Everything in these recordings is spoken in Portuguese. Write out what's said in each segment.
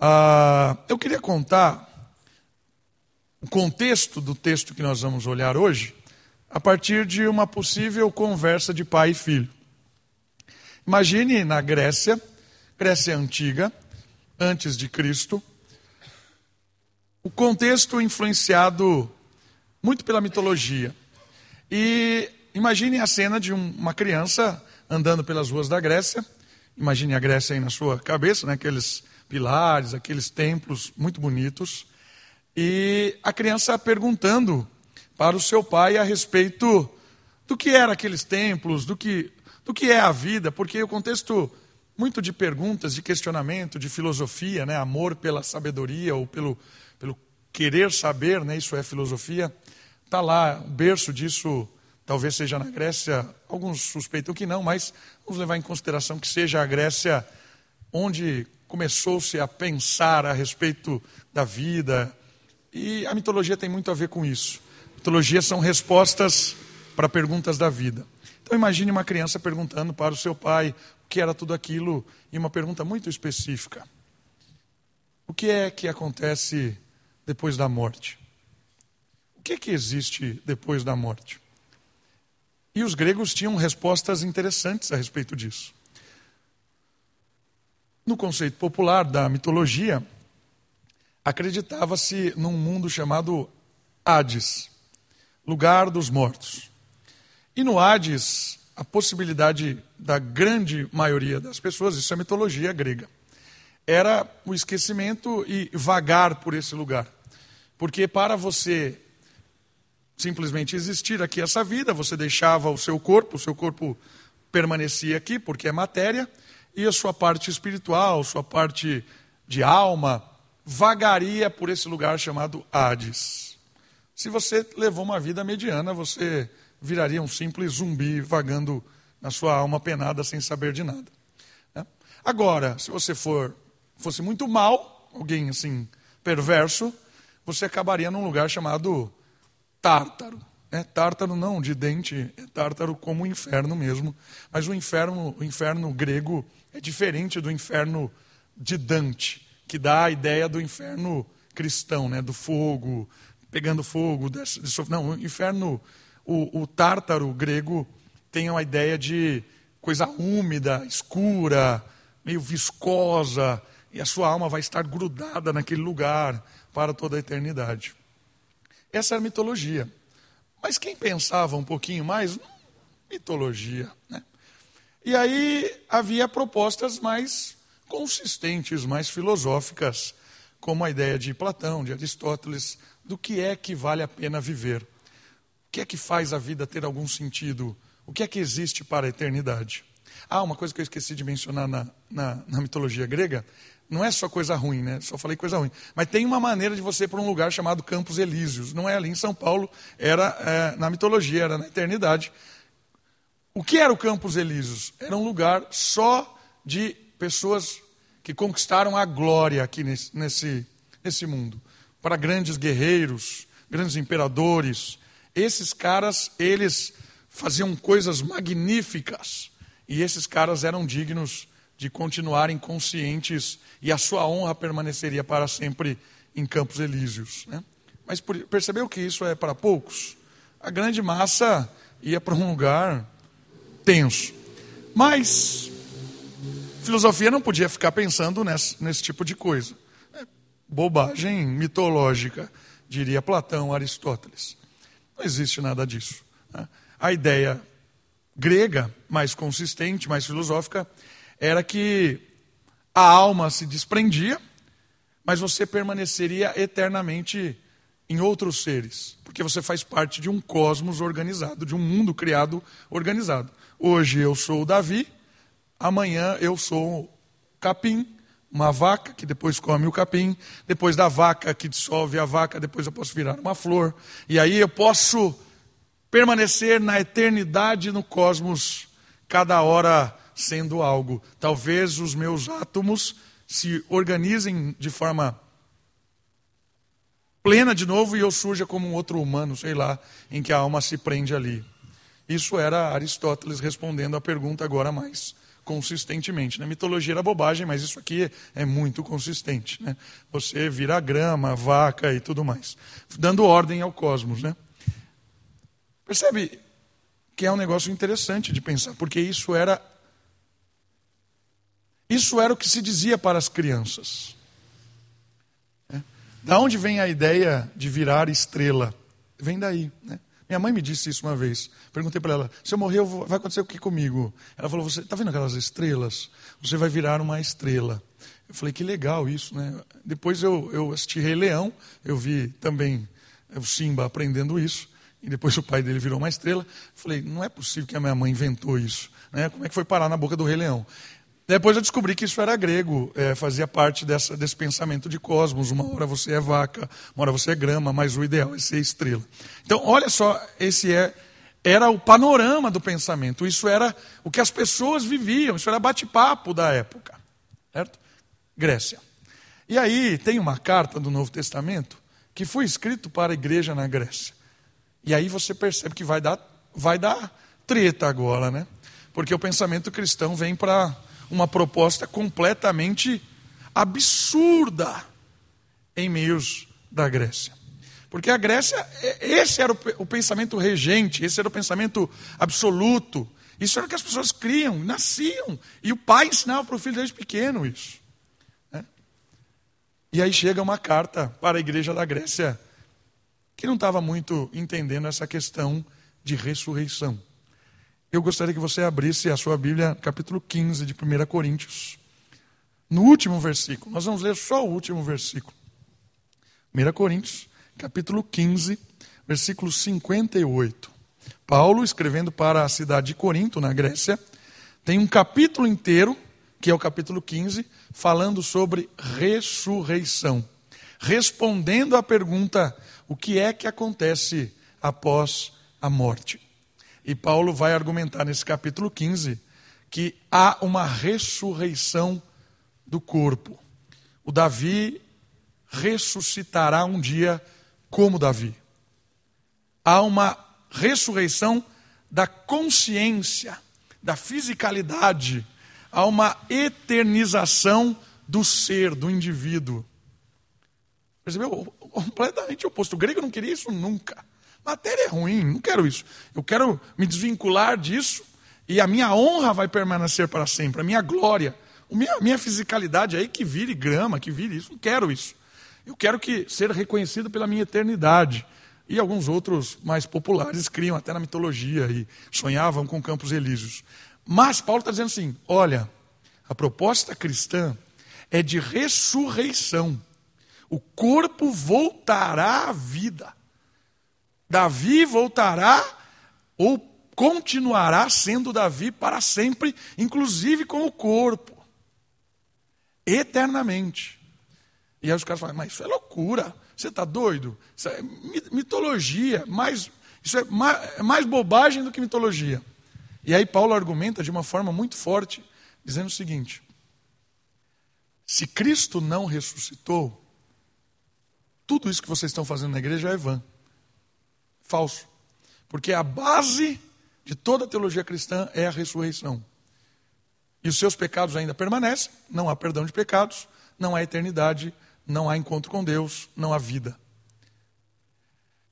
Ah, eu queria contar o contexto do texto que nós vamos olhar hoje a partir de uma possível conversa de pai e filho. Imagine na Grécia, Grécia antiga, antes de Cristo, o contexto influenciado muito pela mitologia. E imagine a cena de uma criança andando pelas ruas da Grécia. Imagine a Grécia aí na sua cabeça, né? aqueles pilares, aqueles templos muito bonitos. E a criança perguntando para o seu pai a respeito do que eram aqueles templos, do que, do que é a vida, porque o contexto muito de perguntas, de questionamento, de filosofia, né? amor pela sabedoria ou pelo querer saber, né, isso é filosofia, está lá, o berço disso talvez seja na Grécia, alguns suspeitam que não, mas vamos levar em consideração que seja a Grécia onde começou-se a pensar a respeito da vida, e a mitologia tem muito a ver com isso. Mitologia são respostas para perguntas da vida. Então imagine uma criança perguntando para o seu pai o que era tudo aquilo, e uma pergunta muito específica. O que é que acontece depois da morte. O que, é que existe depois da morte? E os gregos tinham respostas interessantes a respeito disso. No conceito popular da mitologia, acreditava-se num mundo chamado Hades, lugar dos mortos. E no Hades, a possibilidade da grande maioria das pessoas, isso é mitologia grega, era o esquecimento e vagar por esse lugar. Porque para você simplesmente existir aqui essa vida, você deixava o seu corpo, o seu corpo permanecia aqui, porque é matéria, e a sua parte espiritual, sua parte de alma, vagaria por esse lugar chamado Hades. Se você levou uma vida mediana, você viraria um simples zumbi vagando na sua alma penada sem saber de nada. Né? Agora, se você for fosse muito mal, alguém assim perverso, você acabaria num lugar chamado Tártaro. É tártaro não de dente, é tártaro como o inferno mesmo. Mas o inferno, o inferno grego é diferente do inferno de Dante, que dá a ideia do inferno cristão, né? do fogo, pegando fogo. De, não, o inferno, o, o tártaro grego tem uma ideia de coisa úmida, escura, meio viscosa, e a sua alma vai estar grudada naquele lugar para toda a eternidade. Essa era a mitologia. Mas quem pensava um pouquinho mais, mitologia. Né? E aí havia propostas mais consistentes, mais filosóficas, como a ideia de Platão, de Aristóteles, do que é que vale a pena viver. O que é que faz a vida ter algum sentido? O que é que existe para a eternidade? Ah, uma coisa que eu esqueci de mencionar na, na, na mitologia grega não é só coisa ruim, né? Só falei coisa ruim. Mas tem uma maneira de você ir para um lugar chamado Campos Elíseos. Não é ali em São Paulo, era é, na mitologia, era na eternidade. O que era o Campos Elíseos? Era um lugar só de pessoas que conquistaram a glória aqui nesse, nesse, nesse mundo. Para grandes guerreiros, grandes imperadores. Esses caras, eles faziam coisas magníficas. E esses caras eram dignos de continuarem conscientes e a sua honra permaneceria para sempre em Campos Elíseos. Né? Mas percebeu que isso é para poucos? A grande massa ia para um lugar tenso. Mas filosofia não podia ficar pensando nesse, nesse tipo de coisa. É bobagem mitológica, diria Platão, Aristóteles. Não existe nada disso. Né? A ideia grega, mais consistente, mais filosófica, era que a alma se desprendia, mas você permaneceria eternamente em outros seres, porque você faz parte de um cosmos organizado, de um mundo criado organizado. Hoje eu sou o Davi, amanhã eu sou capim, uma vaca que depois come o capim, depois da vaca que dissolve a vaca, depois eu posso virar uma flor, e aí eu posso permanecer na eternidade no cosmos, cada hora sendo algo. Talvez os meus átomos se organizem de forma plena de novo e eu surja como um outro humano, sei lá, em que a alma se prende ali. Isso era Aristóteles respondendo a pergunta agora mais consistentemente. Na mitologia era bobagem, mas isso aqui é muito consistente. Né? Você vira grama, vaca e tudo mais, dando ordem ao cosmos. Né? Percebe que é um negócio interessante de pensar, porque isso era isso era o que se dizia para as crianças. Da onde vem a ideia de virar estrela? Vem daí. Né? Minha mãe me disse isso uma vez. Perguntei para ela: se eu morrer, vai acontecer o que comigo? Ela falou: você está vendo aquelas estrelas? Você vai virar uma estrela. Eu falei: que legal isso, né? Depois eu, eu assisti Rei Leão, eu vi também o Simba aprendendo isso. E depois o pai dele virou uma estrela. Eu falei: não é possível que a minha mãe inventou isso. Né? Como é que foi parar na boca do Rei Leão? Depois eu descobri que isso era grego, é, fazia parte dessa, desse pensamento de cosmos. Uma hora você é vaca, uma hora você é grama, mas o ideal é ser estrela. Então, olha só, esse é, era o panorama do pensamento. Isso era o que as pessoas viviam, isso era bate-papo da época. Certo? Grécia. E aí tem uma carta do Novo Testamento que foi escrito para a igreja na Grécia. E aí você percebe que vai dar, vai dar treta agora, né? Porque o pensamento cristão vem para uma proposta completamente absurda em meios da Grécia. Porque a Grécia, esse era o pensamento regente, esse era o pensamento absoluto. Isso era o que as pessoas criam, nasciam. E o pai ensinava para o filho desde pequeno isso. Né? E aí chega uma carta para a igreja da Grécia que não estava muito entendendo essa questão de ressurreição. Eu gostaria que você abrisse a sua Bíblia, capítulo 15 de 1 Coríntios. No último versículo, nós vamos ler só o último versículo. 1 Coríntios, capítulo 15, versículo 58. Paulo, escrevendo para a cidade de Corinto, na Grécia, tem um capítulo inteiro, que é o capítulo 15, falando sobre ressurreição. Respondendo à pergunta: o que é que acontece após a morte? E Paulo vai argumentar nesse capítulo 15 que há uma ressurreição do corpo. O Davi ressuscitará um dia como Davi. Há uma ressurreição da consciência, da fisicalidade, há uma eternização do ser, do indivíduo. Percebeu? Completamente oposto. O grego não queria isso nunca. Matéria é ruim, não quero isso. Eu quero me desvincular disso e a minha honra vai permanecer para sempre, a minha glória, a minha, fisicalidade aí que vire grama, que vire isso. Não quero isso. Eu quero que ser reconhecido pela minha eternidade. E alguns outros mais populares criam até na mitologia e sonhavam com campos elíseos. Mas Paulo está dizendo assim: olha, a proposta cristã é de ressurreição. O corpo voltará à vida. Davi voltará ou continuará sendo Davi para sempre, inclusive com o corpo, eternamente. E aí os caras falam, mas isso é loucura, você está doido? Isso é mitologia, mais, isso é mais, é mais bobagem do que mitologia. E aí Paulo argumenta de uma forma muito forte, dizendo o seguinte: se Cristo não ressuscitou, tudo isso que vocês estão fazendo na igreja é vã. Falso. Porque a base de toda a teologia cristã é a ressurreição. E os seus pecados ainda permanecem, não há perdão de pecados, não há eternidade, não há encontro com Deus, não há vida.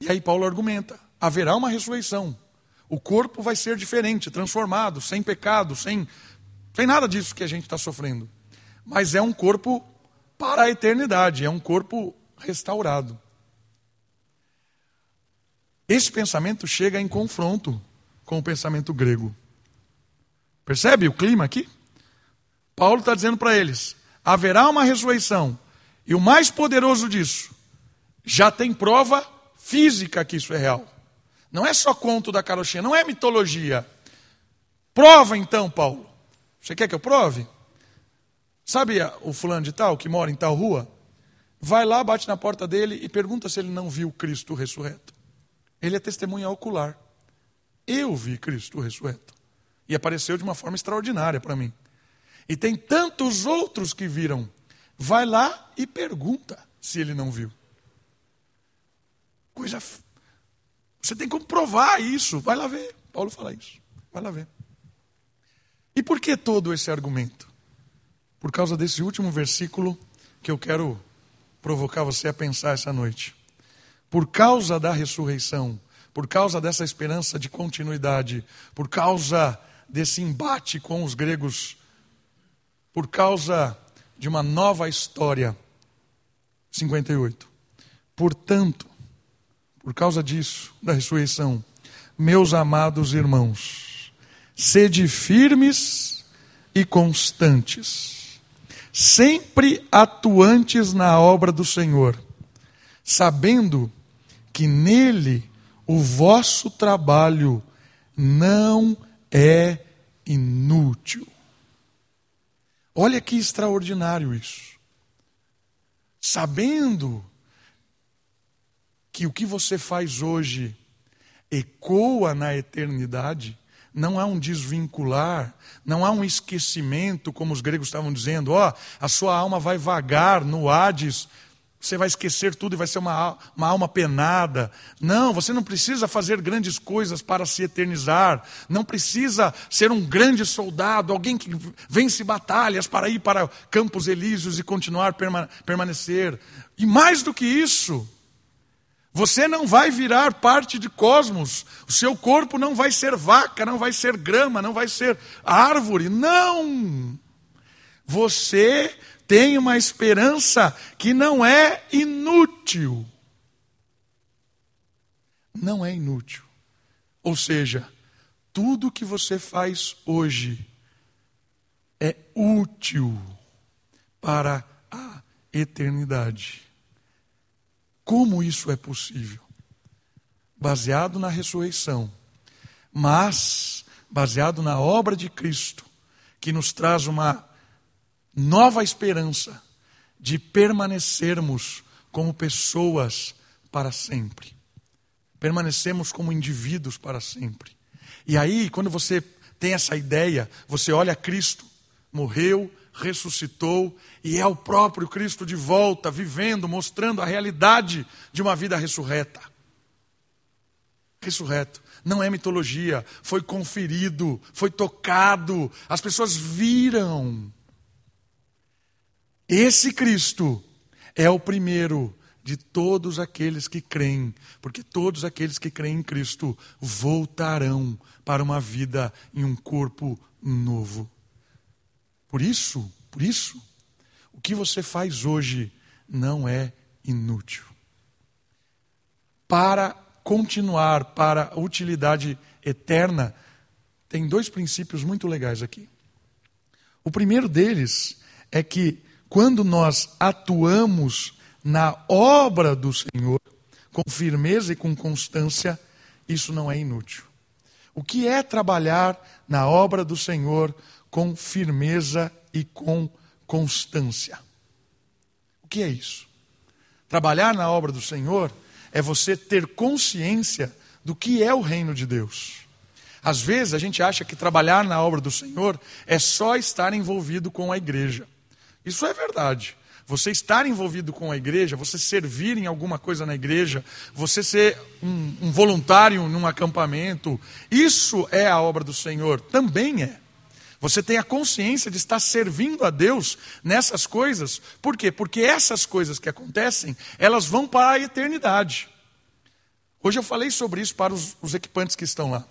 E aí Paulo argumenta: haverá uma ressurreição. O corpo vai ser diferente, transformado, sem pecado, sem, sem nada disso que a gente está sofrendo. Mas é um corpo para a eternidade, é um corpo restaurado. Esse pensamento chega em confronto com o pensamento grego. Percebe o clima aqui? Paulo está dizendo para eles: haverá uma ressurreição, e o mais poderoso disso, já tem prova física que isso é real. Não é só conto da carochinha, não é mitologia. Prova então, Paulo. Você quer que eu prove? Sabe o fulano de tal que mora em tal rua? Vai lá, bate na porta dele e pergunta se ele não viu Cristo ressurreto. Ele é testemunha ocular. Eu vi Cristo ressurreto. E apareceu de uma forma extraordinária para mim. E tem tantos outros que viram. Vai lá e pergunta se ele não viu. Coisa. Você tem como provar isso. Vai lá ver. Paulo fala isso. Vai lá ver. E por que todo esse argumento? Por causa desse último versículo que eu quero provocar você a pensar essa noite. Por causa da ressurreição, por causa dessa esperança de continuidade, por causa desse embate com os gregos, por causa de uma nova história. 58. Portanto, por causa disso, da ressurreição, meus amados irmãos, sede firmes e constantes, sempre atuantes na obra do Senhor, sabendo que nele o vosso trabalho não é inútil. Olha que extraordinário isso. Sabendo que o que você faz hoje ecoa na eternidade, não há um desvincular, não há um esquecimento, como os gregos estavam dizendo, ó, oh, a sua alma vai vagar no Hades você vai esquecer tudo e vai ser uma, uma alma penada. Não, você não precisa fazer grandes coisas para se eternizar. Não precisa ser um grande soldado, alguém que vence batalhas para ir para campos elíseos e continuar perma, permanecer. E mais do que isso, você não vai virar parte de cosmos. O seu corpo não vai ser vaca, não vai ser grama, não vai ser árvore. Não! Você tem uma esperança que não é inútil. Não é inútil. Ou seja, tudo que você faz hoje é útil para a eternidade. Como isso é possível? Baseado na ressurreição, mas baseado na obra de Cristo, que nos traz uma nova esperança de permanecermos como pessoas para sempre. Permanecemos como indivíduos para sempre. E aí, quando você tem essa ideia, você olha Cristo, morreu, ressuscitou e é o próprio Cristo de volta, vivendo, mostrando a realidade de uma vida ressurreta. Ressurreto. Não é mitologia, foi conferido, foi tocado, as pessoas viram esse Cristo é o primeiro de todos aqueles que creem, porque todos aqueles que creem em Cristo voltarão para uma vida em um corpo novo. Por isso, por isso, o que você faz hoje não é inútil. Para continuar para a utilidade eterna, tem dois princípios muito legais aqui. O primeiro deles é que quando nós atuamos na obra do Senhor com firmeza e com constância, isso não é inútil. O que é trabalhar na obra do Senhor com firmeza e com constância? O que é isso? Trabalhar na obra do Senhor é você ter consciência do que é o reino de Deus. Às vezes a gente acha que trabalhar na obra do Senhor é só estar envolvido com a igreja. Isso é verdade. Você estar envolvido com a igreja, você servir em alguma coisa na igreja, você ser um, um voluntário num acampamento, isso é a obra do Senhor, também é. Você tem a consciência de estar servindo a Deus nessas coisas. Por quê? Porque essas coisas que acontecem, elas vão para a eternidade. Hoje eu falei sobre isso para os, os equipantes que estão lá.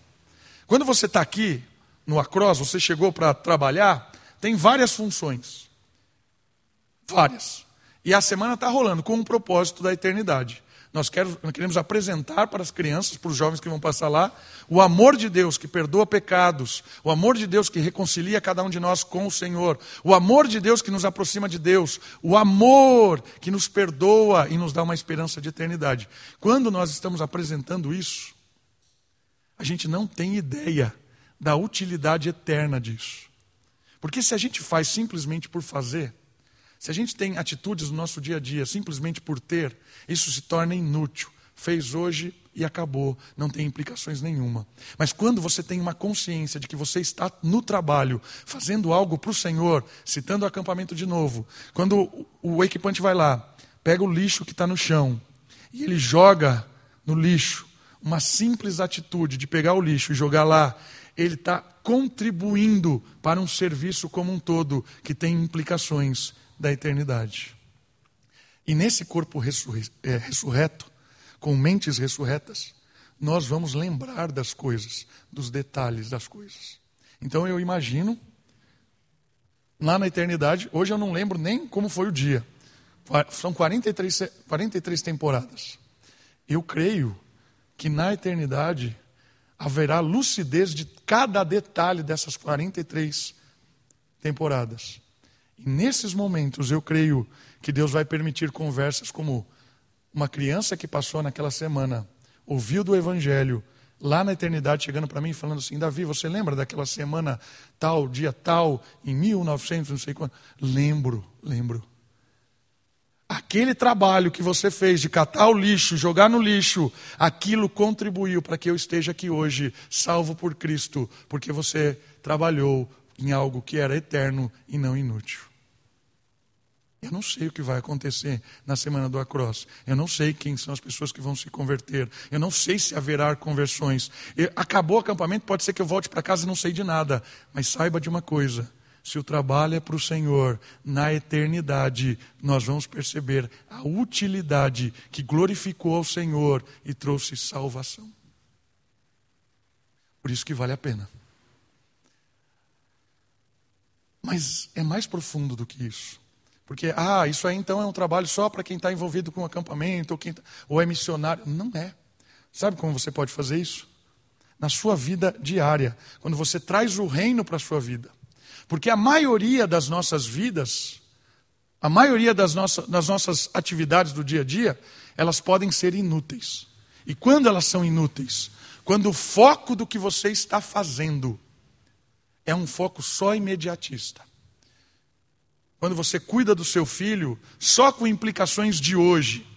Quando você está aqui no Across, você chegou para trabalhar, tem várias funções. Várias. E a semana está rolando com um propósito da eternidade. Nós queremos apresentar para as crianças, para os jovens que vão passar lá, o amor de Deus que perdoa pecados, o amor de Deus que reconcilia cada um de nós com o Senhor, o amor de Deus que nos aproxima de Deus, o amor que nos perdoa e nos dá uma esperança de eternidade. Quando nós estamos apresentando isso, a gente não tem ideia da utilidade eterna disso. Porque se a gente faz simplesmente por fazer, se a gente tem atitudes no nosso dia a dia simplesmente por ter, isso se torna inútil. Fez hoje e acabou, não tem implicações nenhuma. Mas quando você tem uma consciência de que você está no trabalho, fazendo algo para o Senhor, citando o acampamento de novo, quando o equipante vai lá, pega o lixo que está no chão e ele joga no lixo, uma simples atitude de pegar o lixo e jogar lá, ele está contribuindo para um serviço como um todo que tem implicações da eternidade. E nesse corpo é, ressurreto, com mentes ressurretas, nós vamos lembrar das coisas, dos detalhes das coisas. Então eu imagino, lá na eternidade, hoje eu não lembro nem como foi o dia. São 43, 43 temporadas. Eu creio que na eternidade haverá lucidez de cada detalhe dessas 43 temporadas. E nesses momentos eu creio que Deus vai permitir conversas como uma criança que passou naquela semana, ouviu do Evangelho, lá na eternidade, chegando para mim falando assim: Davi, você lembra daquela semana tal, dia tal, em 1900, não sei quando? Lembro, lembro. Aquele trabalho que você fez de catar o lixo, jogar no lixo, aquilo contribuiu para que eu esteja aqui hoje, salvo por Cristo, porque você trabalhou em algo que era eterno e não inútil. Eu não sei o que vai acontecer na semana do Across. Eu não sei quem são as pessoas que vão se converter. Eu não sei se haverá conversões. Acabou o acampamento, pode ser que eu volte para casa e não sei de nada. Mas saiba de uma coisa: se o trabalho é para o Senhor, na eternidade, nós vamos perceber a utilidade que glorificou ao Senhor e trouxe salvação. Por isso que vale a pena. Mas é mais profundo do que isso. Porque, ah, isso aí então é um trabalho só para quem está envolvido com acampamento, ou, quem tá, ou é missionário. Não é. Sabe como você pode fazer isso? Na sua vida diária, quando você traz o reino para a sua vida. Porque a maioria das nossas vidas, a maioria das, nossas das nossas atividades do dia a dia, elas podem ser inúteis. E quando elas são inúteis? Quando o foco do que você está fazendo é um foco só imediatista. Quando você cuida do seu filho só com implicações de hoje.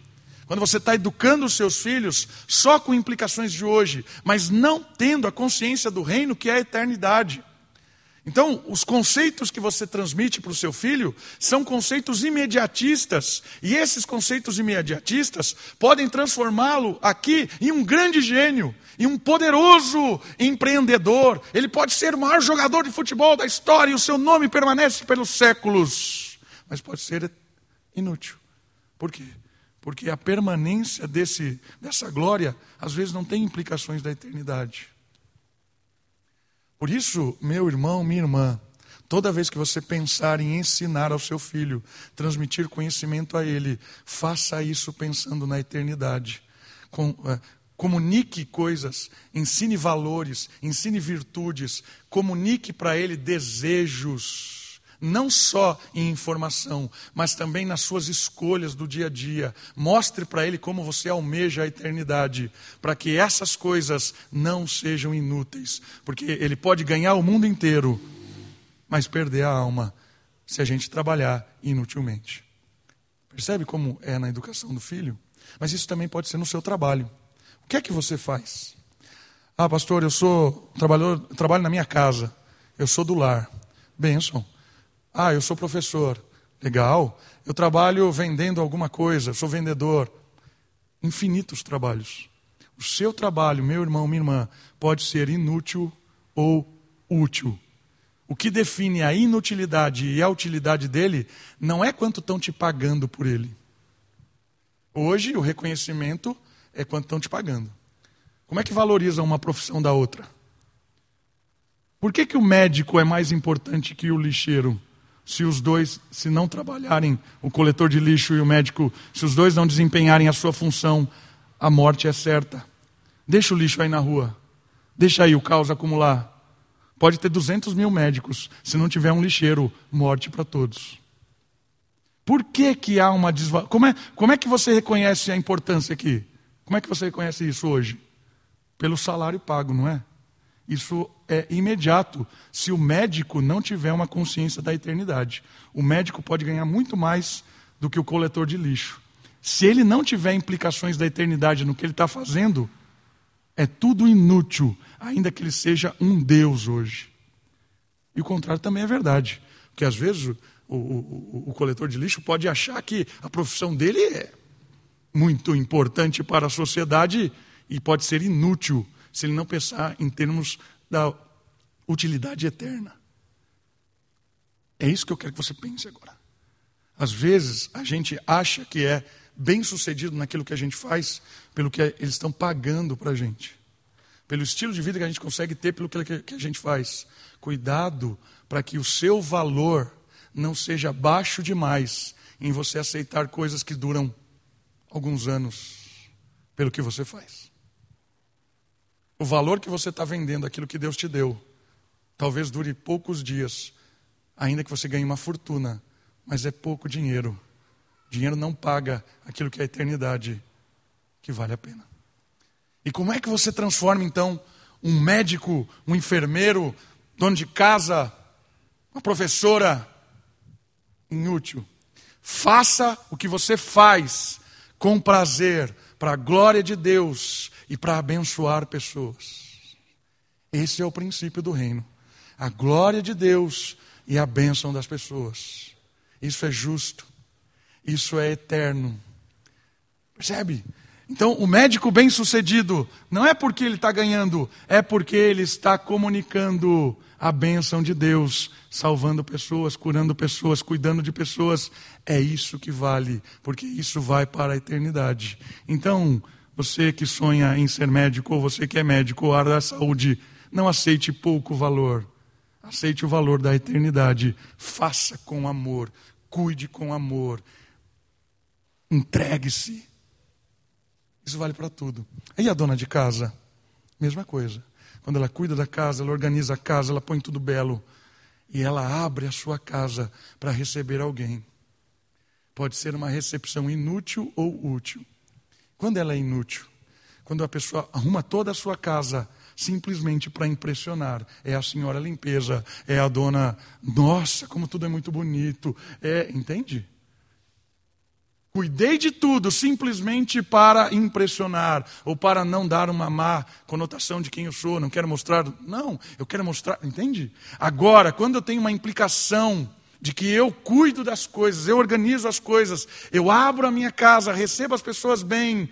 Quando você está educando os seus filhos só com implicações de hoje, mas não tendo a consciência do reino que é a eternidade. Então, os conceitos que você transmite para o seu filho são conceitos imediatistas, e esses conceitos imediatistas podem transformá-lo aqui em um grande gênio, em um poderoso empreendedor. Ele pode ser o maior jogador de futebol da história e o seu nome permanece pelos séculos, mas pode ser inútil. Por quê? Porque a permanência desse, dessa glória às vezes não tem implicações da eternidade. Por isso, meu irmão, minha irmã, toda vez que você pensar em ensinar ao seu filho, transmitir conhecimento a ele, faça isso pensando na eternidade. Com, é, comunique coisas, ensine valores, ensine virtudes, comunique para ele desejos não só em informação, mas também nas suas escolhas do dia a dia. Mostre para ele como você almeja a eternidade, para que essas coisas não sejam inúteis, porque ele pode ganhar o mundo inteiro, mas perder a alma se a gente trabalhar inutilmente. Percebe como é na educação do filho? Mas isso também pode ser no seu trabalho. O que é que você faz? Ah, pastor, eu sou trabalhador, trabalho na minha casa. Eu sou do lar. Benção. Ah, eu sou professor. Legal. Eu trabalho vendendo alguma coisa, sou vendedor. Infinitos trabalhos. O seu trabalho, meu irmão, minha irmã, pode ser inútil ou útil. O que define a inutilidade e a utilidade dele não é quanto estão te pagando por ele. Hoje, o reconhecimento é quanto estão te pagando. Como é que valoriza uma profissão da outra? Por que, que o médico é mais importante que o lixeiro? Se os dois, se não trabalharem, o coletor de lixo e o médico, se os dois não desempenharem a sua função, a morte é certa. Deixa o lixo aí na rua. Deixa aí o caos acumular. Pode ter 200 mil médicos. Se não tiver um lixeiro, morte para todos. Por que, que há uma desvalorização? Como é, como é que você reconhece a importância aqui? Como é que você reconhece isso hoje? Pelo salário pago, não é? Isso é imediato se o médico não tiver uma consciência da eternidade. O médico pode ganhar muito mais do que o coletor de lixo. Se ele não tiver implicações da eternidade no que ele está fazendo, é tudo inútil, ainda que ele seja um Deus hoje. E o contrário também é verdade. Porque às vezes o, o, o, coletor de lixo pode achar que a profissão dele é muito importante para a sociedade e pode ser inútil se ele não pensar em termos da utilidade eterna. É isso que eu quero que você pense agora. Às vezes a gente acha que é bem sucedido naquilo que a gente faz pelo que eles estão pagando para a gente, pelo estilo de vida que a gente consegue ter pelo que a gente faz. Cuidado para que o seu valor não seja baixo demais em você aceitar coisas que duram alguns anos pelo que você faz. O valor que você está vendendo, aquilo que Deus te deu, talvez dure poucos dias, ainda que você ganhe uma fortuna, mas é pouco dinheiro. Dinheiro não paga aquilo que é a eternidade, que vale a pena. E como é que você transforma então um médico, um enfermeiro, dono de casa, uma professora inútil? Faça o que você faz com prazer, para a glória de Deus e para abençoar pessoas. Esse é o princípio do reino. A glória de Deus e a bênção das pessoas. Isso é justo. Isso é eterno. Percebe? Então, o médico bem-sucedido não é porque ele está ganhando, é porque ele está comunicando a bênção de Deus, salvando pessoas, curando pessoas, cuidando de pessoas. É isso que vale, porque isso vai para a eternidade. Então, você que sonha em ser médico, ou você que é médico, ou área da saúde, não aceite pouco valor. Aceite o valor da eternidade. Faça com amor, cuide com amor, entregue-se. Isso vale para tudo. E a dona de casa? Mesma coisa. Quando ela cuida da casa, ela organiza a casa, ela põe tudo belo. E ela abre a sua casa para receber alguém. Pode ser uma recepção inútil ou útil. Quando ela é inútil? Quando a pessoa arruma toda a sua casa simplesmente para impressionar. É a senhora limpeza, é a dona, nossa, como tudo é muito bonito. É, entende? Cuidei de tudo simplesmente para impressionar ou para não dar uma má conotação de quem eu sou, não quero mostrar. Não, eu quero mostrar, entende? Agora, quando eu tenho uma implicação de que eu cuido das coisas, eu organizo as coisas, eu abro a minha casa, recebo as pessoas bem,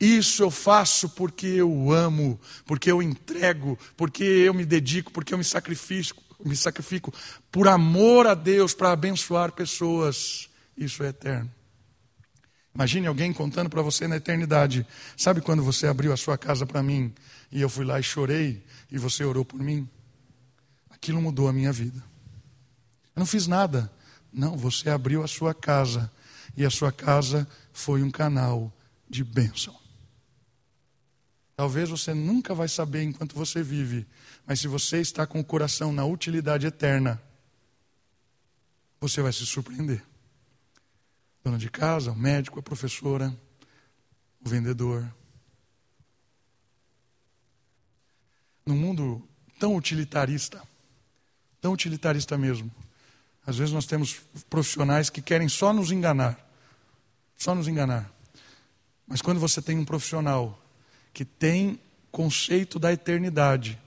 isso eu faço porque eu amo, porque eu entrego, porque eu me dedico, porque eu me sacrifico, me sacrifico por amor a Deus para abençoar pessoas. Isso é eterno. Imagine alguém contando para você na eternidade. Sabe quando você abriu a sua casa para mim e eu fui lá e chorei e você orou por mim? Aquilo mudou a minha vida. Eu não fiz nada. Não, você abriu a sua casa e a sua casa foi um canal de bênção. Talvez você nunca vai saber enquanto você vive, mas se você está com o coração na utilidade eterna, você vai se surpreender dona de casa, o médico, a professora, o vendedor. Num mundo tão utilitarista, tão utilitarista mesmo, às vezes nós temos profissionais que querem só nos enganar, só nos enganar. Mas quando você tem um profissional que tem conceito da eternidade,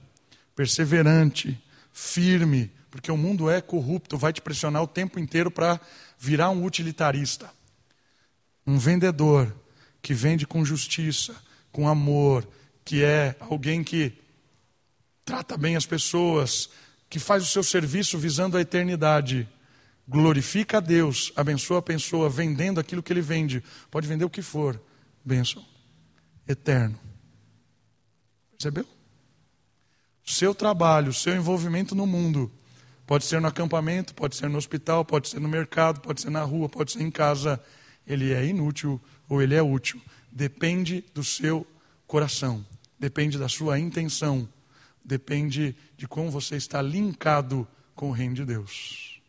perseverante, firme, porque o mundo é corrupto, vai te pressionar o tempo inteiro para virar um utilitarista, um vendedor que vende com justiça, com amor, que é alguém que trata bem as pessoas, que faz o seu serviço visando a eternidade, glorifica a Deus, abençoa a pessoa vendendo aquilo que ele vende, pode vender o que for, bênção, eterno. Percebeu? Seu trabalho, seu envolvimento no mundo Pode ser no acampamento, pode ser no hospital, pode ser no mercado, pode ser na rua, pode ser em casa. Ele é inútil ou ele é útil. Depende do seu coração, depende da sua intenção, depende de como você está linkado com o reino de Deus.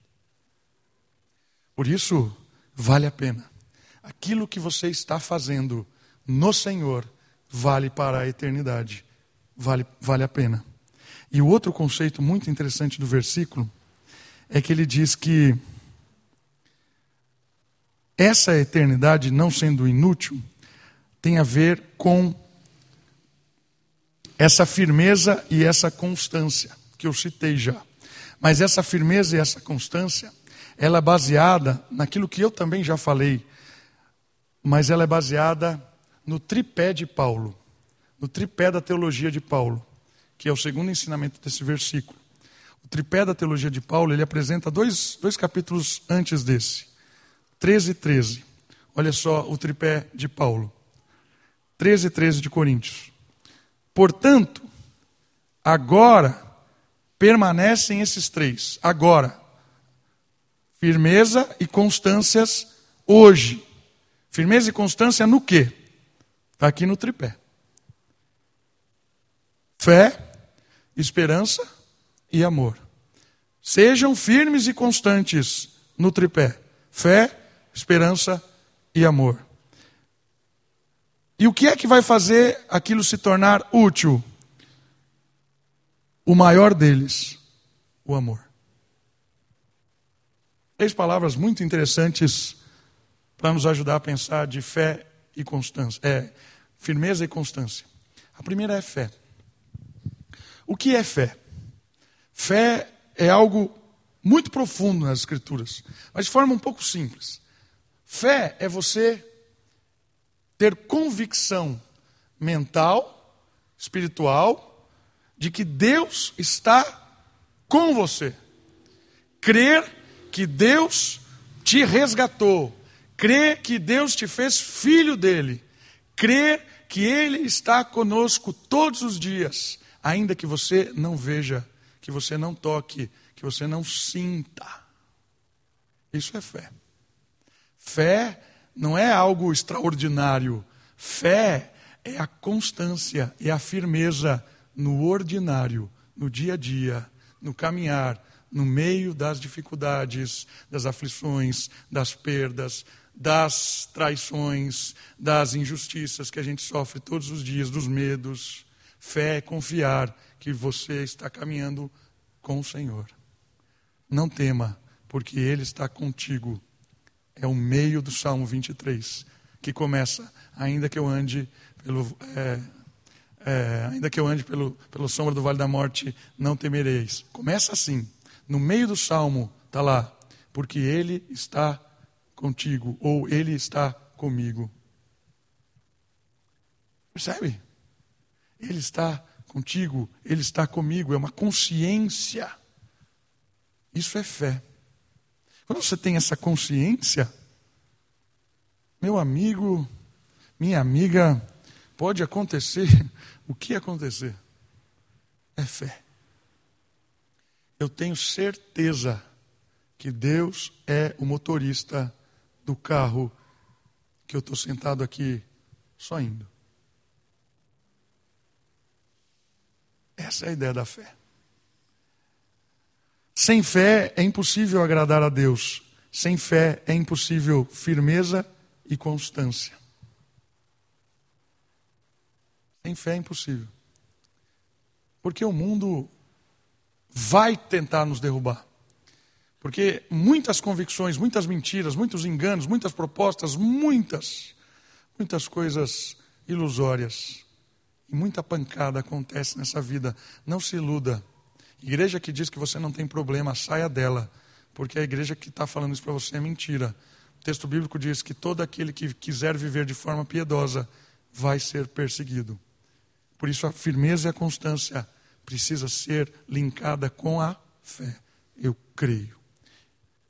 Por isso, vale a pena. Aquilo que você está fazendo no Senhor vale para a eternidade. Vale, vale a pena. E o outro conceito muito interessante do versículo é que ele diz que essa eternidade, não sendo inútil, tem a ver com essa firmeza e essa constância que eu citei já. Mas essa firmeza e essa constância, ela é baseada naquilo que eu também já falei, mas ela é baseada no tripé de Paulo, no tripé da teologia de Paulo que é o segundo ensinamento desse versículo. O tripé da teologia de Paulo, ele apresenta dois, dois capítulos antes desse. 13 e 13. Olha só o tripé de Paulo. 13 e 13 de Coríntios. Portanto, agora permanecem esses três. Agora, firmeza e constâncias hoje. Firmeza e constância no quê? Está aqui no tripé. Fé, esperança e amor. Sejam firmes e constantes no tripé: fé, esperança e amor. E o que é que vai fazer aquilo se tornar útil? O maior deles, o amor. Três palavras muito interessantes para nos ajudar a pensar de fé e constância, é, firmeza e constância. A primeira é fé. O que é fé? Fé é algo muito profundo nas Escrituras, mas de forma um pouco simples. Fé é você ter convicção mental, espiritual, de que Deus está com você. Crer que Deus te resgatou. Crer que Deus te fez filho dele. Crer que Ele está conosco todos os dias, ainda que você não veja, que você não toque, que você não sinta. Isso é fé. Fé não é algo extraordinário. Fé é a constância, é a firmeza no ordinário, no dia a dia, no caminhar, no meio das dificuldades, das aflições, das perdas, das traições, das injustiças que a gente sofre todos os dias, dos medos. Fé é confiar que você está caminhando com o Senhor. Não tema, porque Ele está contigo é o meio do Salmo 23, que começa, ainda que eu ande pelo, é, é, ainda que eu ande pelo, pelo sombra do vale da morte, não temereis. Começa assim, no meio do Salmo está lá, porque Ele está contigo, ou Ele está comigo. Percebe? Ele está contigo, Ele está comigo, é uma consciência. Isso é fé. Quando você tem essa consciência, meu amigo, minha amiga, pode acontecer o que acontecer. É fé. Eu tenho certeza que Deus é o motorista do carro que eu estou sentado aqui só indo. Essa é a ideia da fé. Sem fé é impossível agradar a Deus. Sem fé é impossível firmeza e constância. Sem fé é impossível. Porque o mundo vai tentar nos derrubar. Porque muitas convicções, muitas mentiras, muitos enganos, muitas propostas, muitas, muitas coisas ilusórias e muita pancada acontece nessa vida. Não se iluda. Igreja que diz que você não tem problema, saia dela, porque a igreja que está falando isso para você é mentira. O texto bíblico diz que todo aquele que quiser viver de forma piedosa vai ser perseguido. Por isso a firmeza e a constância precisa ser linkada com a fé. Eu creio.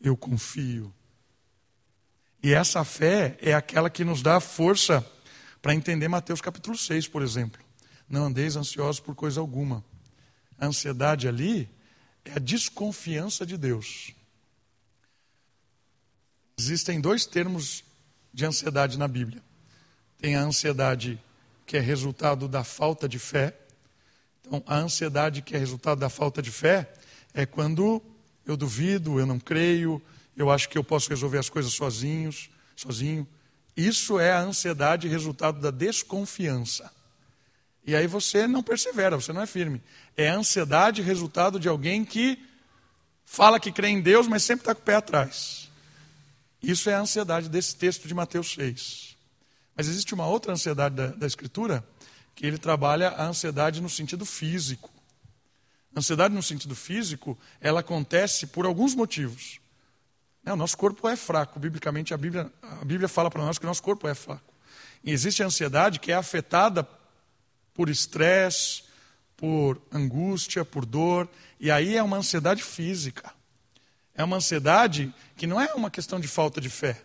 Eu confio. E essa fé é aquela que nos dá força para entender Mateus capítulo 6, por exemplo. Não andeis ansiosos por coisa alguma. A ansiedade ali é a desconfiança de Deus. Existem dois termos de ansiedade na Bíblia. Tem a ansiedade que é resultado da falta de fé. Então, a ansiedade que é resultado da falta de fé é quando eu duvido, eu não creio, eu acho que eu posso resolver as coisas sozinhos, sozinho. Isso é a ansiedade resultado da desconfiança. E aí você não persevera, você não é firme. É ansiedade resultado de alguém que fala que crê em Deus, mas sempre está com o pé atrás. Isso é a ansiedade desse texto de Mateus 6. Mas existe uma outra ansiedade da, da Escritura, que ele trabalha a ansiedade no sentido físico. A ansiedade no sentido físico, ela acontece por alguns motivos. O nosso corpo é fraco, biblicamente a Bíblia, a Bíblia fala para nós que o nosso corpo é fraco. E existe a ansiedade que é afetada por estresse, por angústia, por dor, e aí é uma ansiedade física. É uma ansiedade que não é uma questão de falta de fé.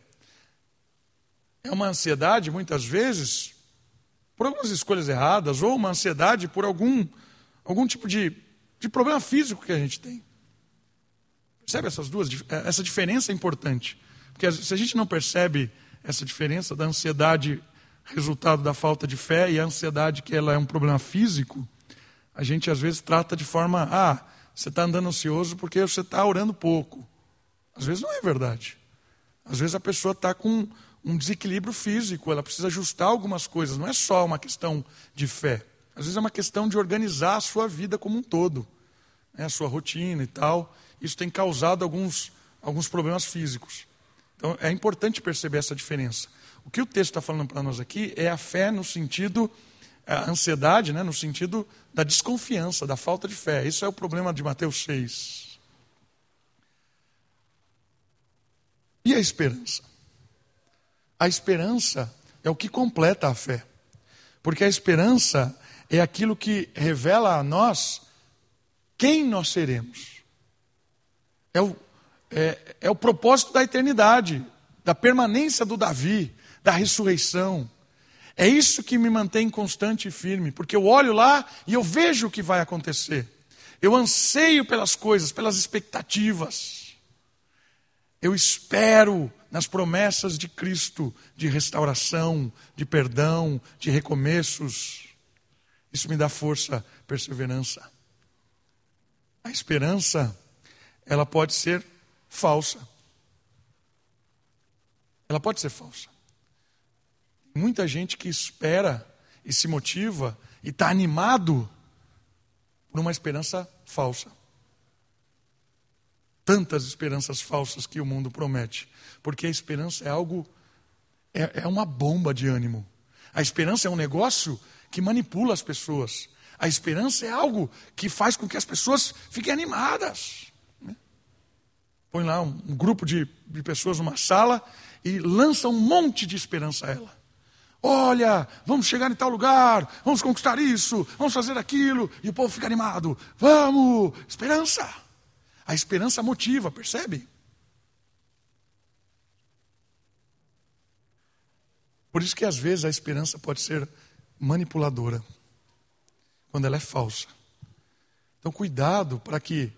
É uma ansiedade, muitas vezes, por algumas escolhas erradas, ou uma ansiedade por algum, algum tipo de, de problema físico que a gente tem. Percebe essas duas? Essa diferença é importante. Porque se a gente não percebe essa diferença da ansiedade resultado da falta de fé e a ansiedade que ela é um problema físico, a gente às vezes trata de forma, ah, você está andando ansioso porque você está orando pouco. Às vezes não é verdade. Às vezes a pessoa está com um desequilíbrio físico, ela precisa ajustar algumas coisas. Não é só uma questão de fé. Às vezes é uma questão de organizar a sua vida como um todo, né? a sua rotina e tal. Isso tem causado alguns, alguns problemas físicos. Então é importante perceber essa diferença. O que o texto está falando para nós aqui é a fé no sentido a ansiedade, né, no sentido da desconfiança, da falta de fé. Isso é o problema de Mateus 6. E a esperança? A esperança é o que completa a fé. Porque a esperança é aquilo que revela a nós quem nós seremos. É o, é, é o propósito da eternidade, da permanência do Davi, da ressurreição, é isso que me mantém constante e firme, porque eu olho lá e eu vejo o que vai acontecer. Eu anseio pelas coisas, pelas expectativas. Eu espero nas promessas de Cristo de restauração, de perdão, de recomeços. Isso me dá força, perseverança. A esperança, ela pode ser falsa. Ela pode ser falsa. Muita gente que espera e se motiva e está animado por uma esperança falsa. Tantas esperanças falsas que o mundo promete. Porque a esperança é algo, é, é uma bomba de ânimo. A esperança é um negócio que manipula as pessoas. A esperança é algo que faz com que as pessoas fiquem animadas. Né? Põe lá um, um grupo de, de pessoas numa sala e lança um monte de esperança a ela. Olha, vamos chegar em tal lugar, vamos conquistar isso, vamos fazer aquilo, e o povo fica animado. Vamos! Esperança! A esperança motiva, percebe? Por isso que às vezes a esperança pode ser manipuladora, quando ela é falsa. Então, cuidado para que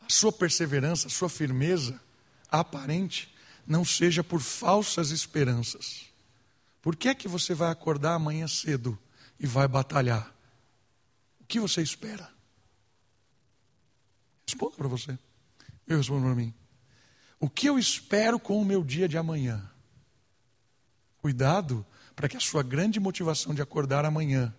a sua perseverança, a sua firmeza aparente não seja por falsas esperanças. Por que é que você vai acordar amanhã cedo e vai batalhar? O que você espera? Responda para você. Eu respondo para mim. O que eu espero com o meu dia de amanhã? Cuidado para que a sua grande motivação de acordar amanhã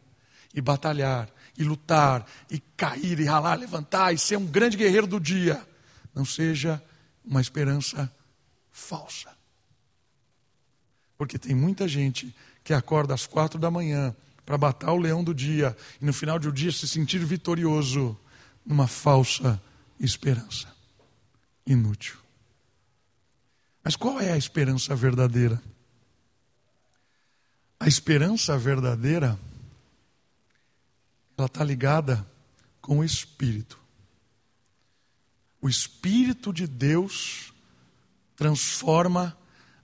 e batalhar, e lutar, e cair, e ralar, levantar, e ser um grande guerreiro do dia, não seja uma esperança falsa. Porque tem muita gente que acorda às quatro da manhã para matar o leão do dia e no final do dia se sentir vitorioso numa falsa esperança. Inútil. Mas qual é a esperança verdadeira? A esperança verdadeira, ela está ligada com o Espírito. O Espírito de Deus transforma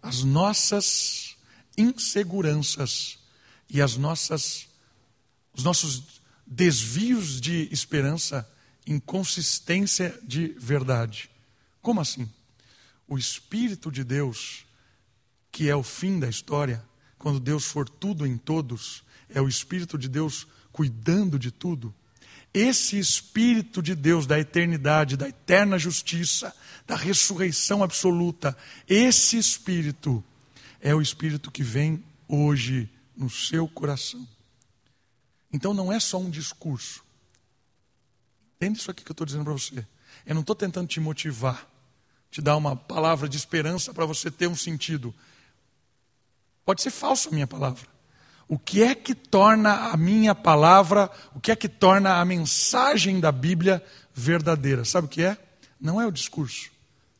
as nossas inseguranças e as nossas os nossos desvios de esperança em consistência de verdade. Como assim? O espírito de Deus, que é o fim da história, quando Deus for tudo em todos, é o espírito de Deus cuidando de tudo. Esse Espírito de Deus da eternidade, da eterna justiça, da ressurreição absoluta, esse Espírito é o Espírito que vem hoje no seu coração. Então não é só um discurso. Entende isso aqui que eu estou dizendo para você? Eu não estou tentando te motivar, te dar uma palavra de esperança para você ter um sentido. Pode ser falso a minha palavra. O que é que torna a minha palavra, o que é que torna a mensagem da Bíblia verdadeira? Sabe o que é? Não é o discurso,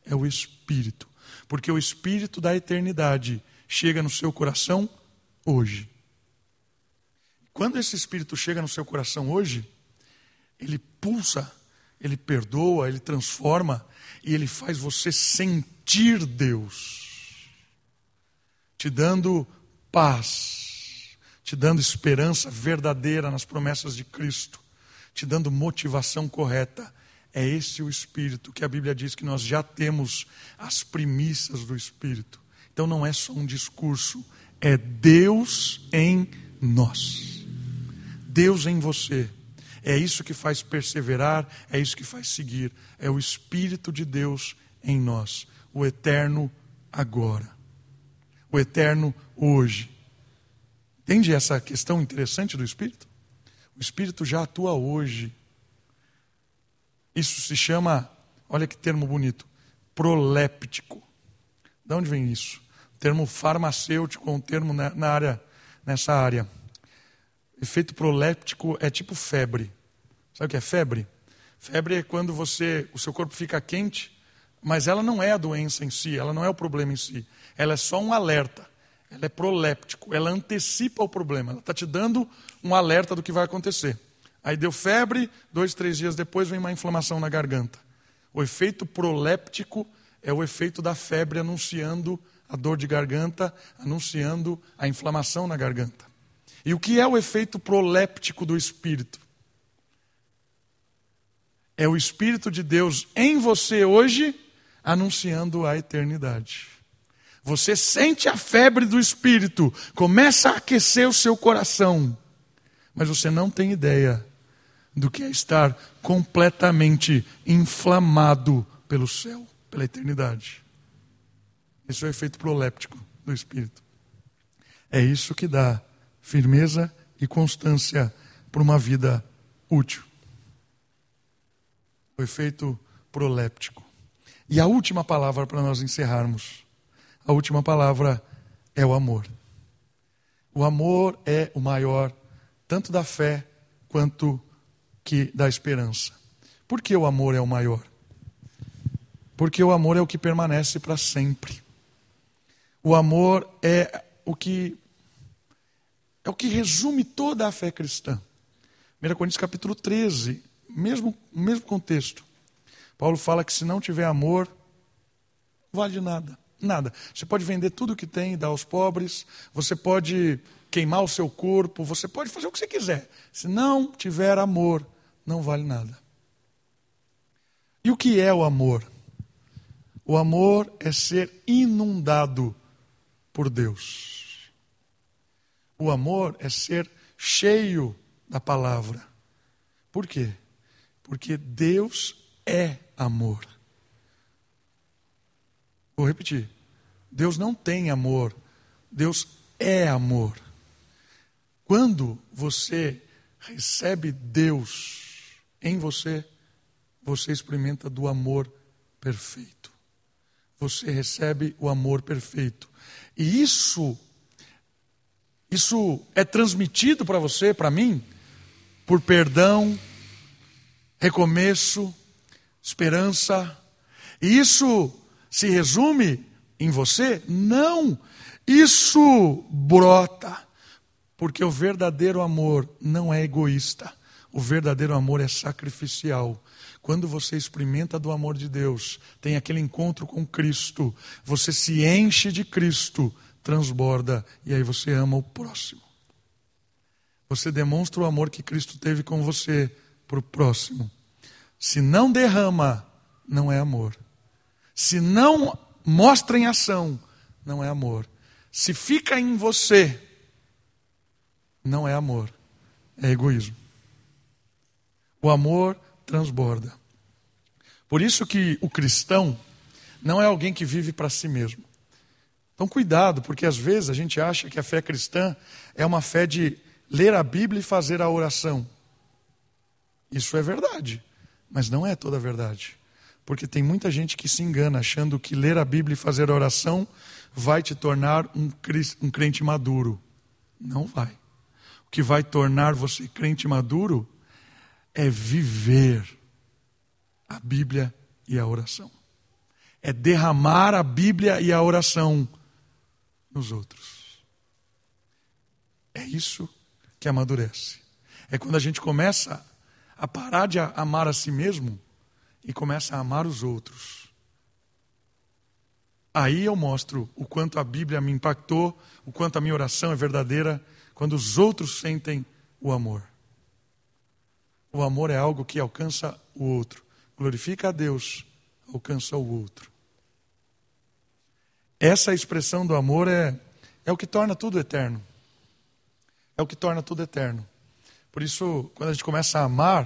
é o Espírito. Porque o Espírito da eternidade chega no seu coração hoje. Quando esse Espírito chega no seu coração hoje, ele pulsa, ele perdoa, ele transforma e ele faz você sentir Deus, te dando paz, te dando esperança verdadeira nas promessas de Cristo, te dando motivação correta. É esse o Espírito que a Bíblia diz que nós já temos as primícias do Espírito. Então não é só um discurso, é Deus em nós. Deus em você. É isso que faz perseverar, é isso que faz seguir. É o Espírito de Deus em nós, o eterno agora, o eterno hoje. Entende essa questão interessante do Espírito? O Espírito já atua hoje. Isso se chama, olha que termo bonito, proléptico. De onde vem isso? O termo farmacêutico, um termo na área, nessa área. Efeito proléptico é tipo febre. Sabe o que é febre? Febre é quando você, o seu corpo fica quente, mas ela não é a doença em si, ela não é o problema em si. Ela é só um alerta. Ela é proléptico, ela antecipa o problema. Ela está te dando um alerta do que vai acontecer. Aí deu febre, dois, três dias depois vem uma inflamação na garganta. O efeito proléptico é o efeito da febre anunciando a dor de garganta, anunciando a inflamação na garganta. E o que é o efeito proléptico do espírito? É o espírito de Deus em você hoje anunciando a eternidade. Você sente a febre do espírito, começa a aquecer o seu coração, mas você não tem ideia do que é estar completamente inflamado pelo céu, pela eternidade. Esse é o efeito proléptico do espírito. É isso que dá firmeza e constância para uma vida útil. O efeito proléptico. E a última palavra para nós encerrarmos. A última palavra é o amor. O amor é o maior, tanto da fé quanto que da esperança. Por que o amor é o maior? Porque o amor é o que permanece para sempre. O amor é o que é o que resume toda a fé cristã. 1 Coríntios capítulo 13, mesmo, mesmo contexto. Paulo fala que se não tiver amor, vale nada. Nada. Você pode vender tudo que tem e dar aos pobres, você pode queimar o seu corpo, você pode fazer o que você quiser. Se não tiver amor, não vale nada. E o que é o amor? O amor é ser inundado por Deus. O amor é ser cheio da palavra. Por quê? Porque Deus é amor. Vou repetir. Deus não tem amor, Deus é amor. Quando você recebe Deus em você, você experimenta do amor perfeito. Você recebe o amor perfeito. E isso isso é transmitido para você, para mim, por perdão, recomeço, esperança. E isso se resume em você? Não. Isso brota, porque o verdadeiro amor não é egoísta. O verdadeiro amor é sacrificial. Quando você experimenta do amor de Deus, tem aquele encontro com Cristo, você se enche de Cristo transborda e aí você ama o próximo. Você demonstra o amor que Cristo teve com você para o próximo. Se não derrama, não é amor. Se não mostra em ação, não é amor. Se fica em você, não é amor, é egoísmo. O amor transborda. Por isso que o cristão não é alguém que vive para si mesmo. Então, cuidado, porque às vezes a gente acha que a fé cristã é uma fé de ler a Bíblia e fazer a oração. Isso é verdade, mas não é toda a verdade. Porque tem muita gente que se engana achando que ler a Bíblia e fazer oração vai te tornar um crente maduro. Não vai. O que vai tornar você crente maduro é viver a Bíblia e a oração. É derramar a Bíblia e a oração nos outros. É isso que amadurece. É quando a gente começa a parar de amar a si mesmo e começa a amar os outros. Aí eu mostro o quanto a Bíblia me impactou, o quanto a minha oração é verdadeira, quando os outros sentem o amor. O amor é algo que alcança o outro, glorifica a Deus, alcança o outro. Essa expressão do amor é, é o que torna tudo eterno. É o que torna tudo eterno. Por isso, quando a gente começa a amar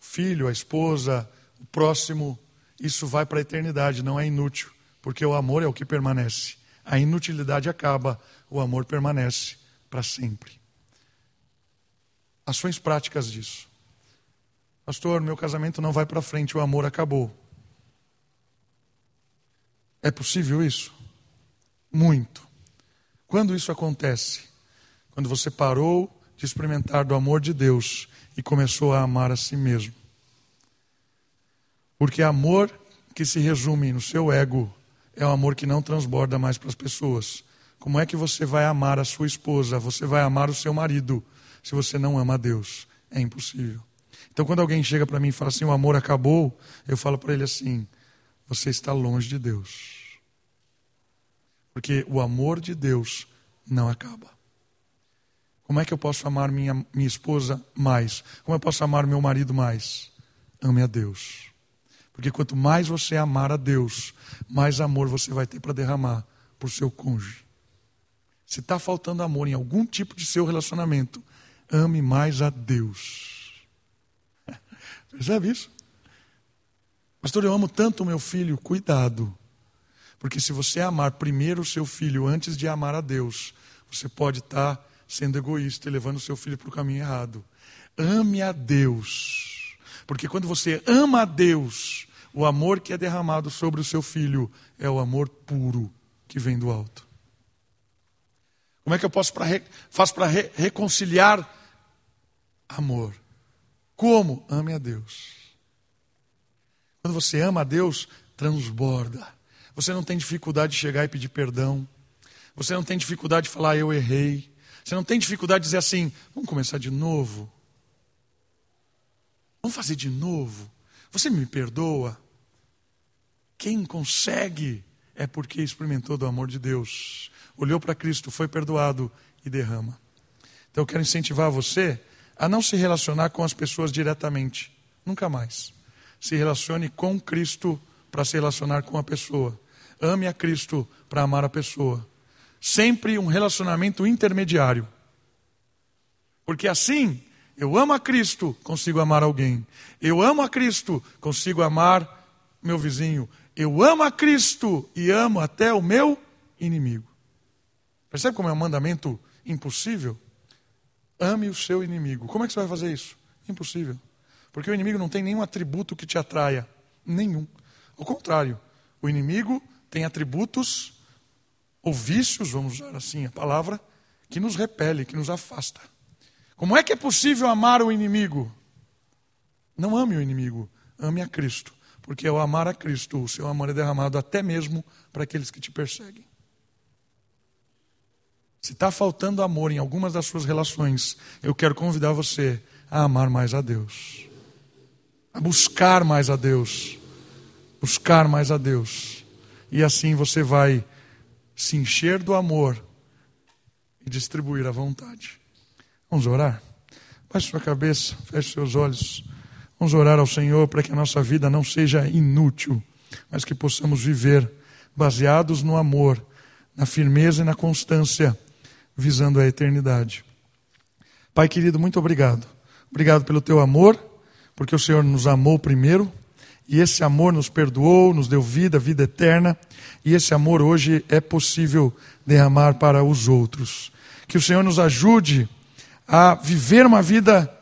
o filho, a esposa, o próximo, isso vai para a eternidade, não é inútil, porque o amor é o que permanece. A inutilidade acaba, o amor permanece para sempre. Ações práticas disso. Pastor, meu casamento não vai para frente, o amor acabou. É possível isso? Muito. Quando isso acontece? Quando você parou de experimentar do amor de Deus e começou a amar a si mesmo. Porque amor que se resume no seu ego é um amor que não transborda mais para as pessoas. Como é que você vai amar a sua esposa, você vai amar o seu marido, se você não ama a Deus? É impossível. Então, quando alguém chega para mim e fala assim: o amor acabou, eu falo para ele assim: você está longe de Deus. Porque o amor de Deus não acaba. Como é que eu posso amar minha, minha esposa mais? Como eu posso amar meu marido mais? Ame a Deus. Porque quanto mais você amar a Deus, mais amor você vai ter para derramar por seu cônjuge. Se está faltando amor em algum tipo de seu relacionamento, ame mais a Deus. Percebe isso? Pastor, eu amo tanto meu filho. Cuidado. Porque se você amar primeiro o seu filho antes de amar a Deus, você pode estar tá sendo egoísta e levando o seu filho para o caminho errado. Ame a Deus. Porque quando você ama a Deus, o amor que é derramado sobre o seu filho é o amor puro que vem do alto. Como é que eu posso pra, faço para re, reconciliar amor? Como? Ame a Deus. Quando você ama a Deus, transborda. Você não tem dificuldade de chegar e pedir perdão. Você não tem dificuldade de falar, eu errei. Você não tem dificuldade de dizer assim: vamos começar de novo. Vamos fazer de novo. Você me perdoa? Quem consegue é porque experimentou do amor de Deus, olhou para Cristo, foi perdoado e derrama. Então eu quero incentivar você a não se relacionar com as pessoas diretamente, nunca mais. Se relacione com Cristo para se relacionar com a pessoa. Ame a Cristo para amar a pessoa sempre um relacionamento intermediário. Porque assim, eu amo a Cristo, consigo amar alguém. Eu amo a Cristo, consigo amar meu vizinho. Eu amo a Cristo e amo até o meu inimigo. Percebe como é um mandamento impossível? Ame o seu inimigo. Como é que você vai fazer isso? Impossível. Porque o inimigo não tem nenhum atributo que te atraia. Nenhum. Ao contrário, o inimigo tem atributos ou vícios, vamos usar assim a palavra, que nos repele, que nos afasta. Como é que é possível amar o inimigo? Não ame o inimigo, ame a Cristo. Porque ao amar a Cristo, o seu amor é derramado até mesmo para aqueles que te perseguem. Se está faltando amor em algumas das suas relações, eu quero convidar você a amar mais a Deus, a buscar mais a Deus, buscar mais a Deus. E assim você vai se encher do amor e distribuir a vontade. Vamos orar? Baixe sua cabeça, feche seus olhos. Vamos orar ao Senhor para que a nossa vida não seja inútil, mas que possamos viver baseados no amor, na firmeza e na constância, visando a eternidade. Pai querido, muito obrigado. Obrigado pelo teu amor, porque o Senhor nos amou primeiro e esse amor nos perdoou, nos deu vida, vida eterna, e esse amor hoje é possível derramar para os outros. Que o Senhor nos ajude a viver uma vida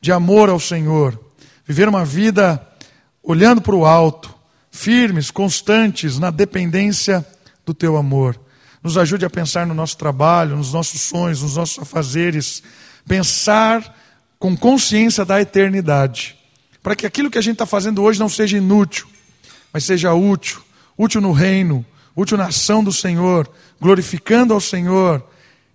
de amor ao Senhor, viver uma vida olhando para o alto, firmes, constantes na dependência do teu amor. Nos ajude a pensar no nosso trabalho, nos nossos sonhos, nos nossos afazeres, pensar com consciência da eternidade para que aquilo que a gente está fazendo hoje não seja inútil, mas seja útil útil no reino, útil na ação do Senhor, glorificando ao Senhor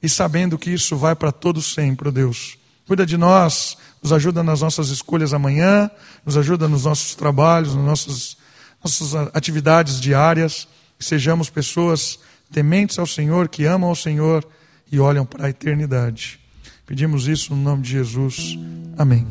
e sabendo que isso vai para todo sempre, ó Deus. Cuida de nós, nos ajuda nas nossas escolhas amanhã, nos ajuda nos nossos trabalhos, nas nossas, nossas atividades diárias. Que sejamos pessoas tementes ao Senhor, que amam ao Senhor e olham para a eternidade. Pedimos isso no nome de Jesus. Amém.